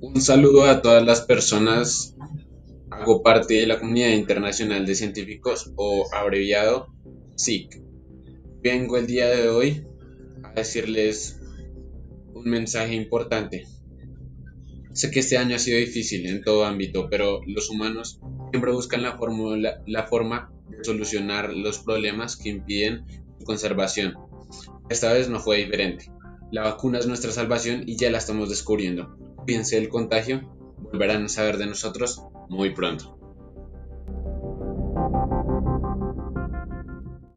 Un saludo a todas las personas. Hago parte de la comunidad internacional de científicos o abreviado SIC. Vengo el día de hoy a decirles un mensaje importante. Sé que este año ha sido difícil en todo ámbito, pero los humanos siempre buscan la, la forma de solucionar los problemas que impiden su conservación. Esta vez no fue diferente. La vacuna es nuestra salvación y ya la estamos descubriendo. Piense el contagio, volverán a saber de nosotros muy pronto.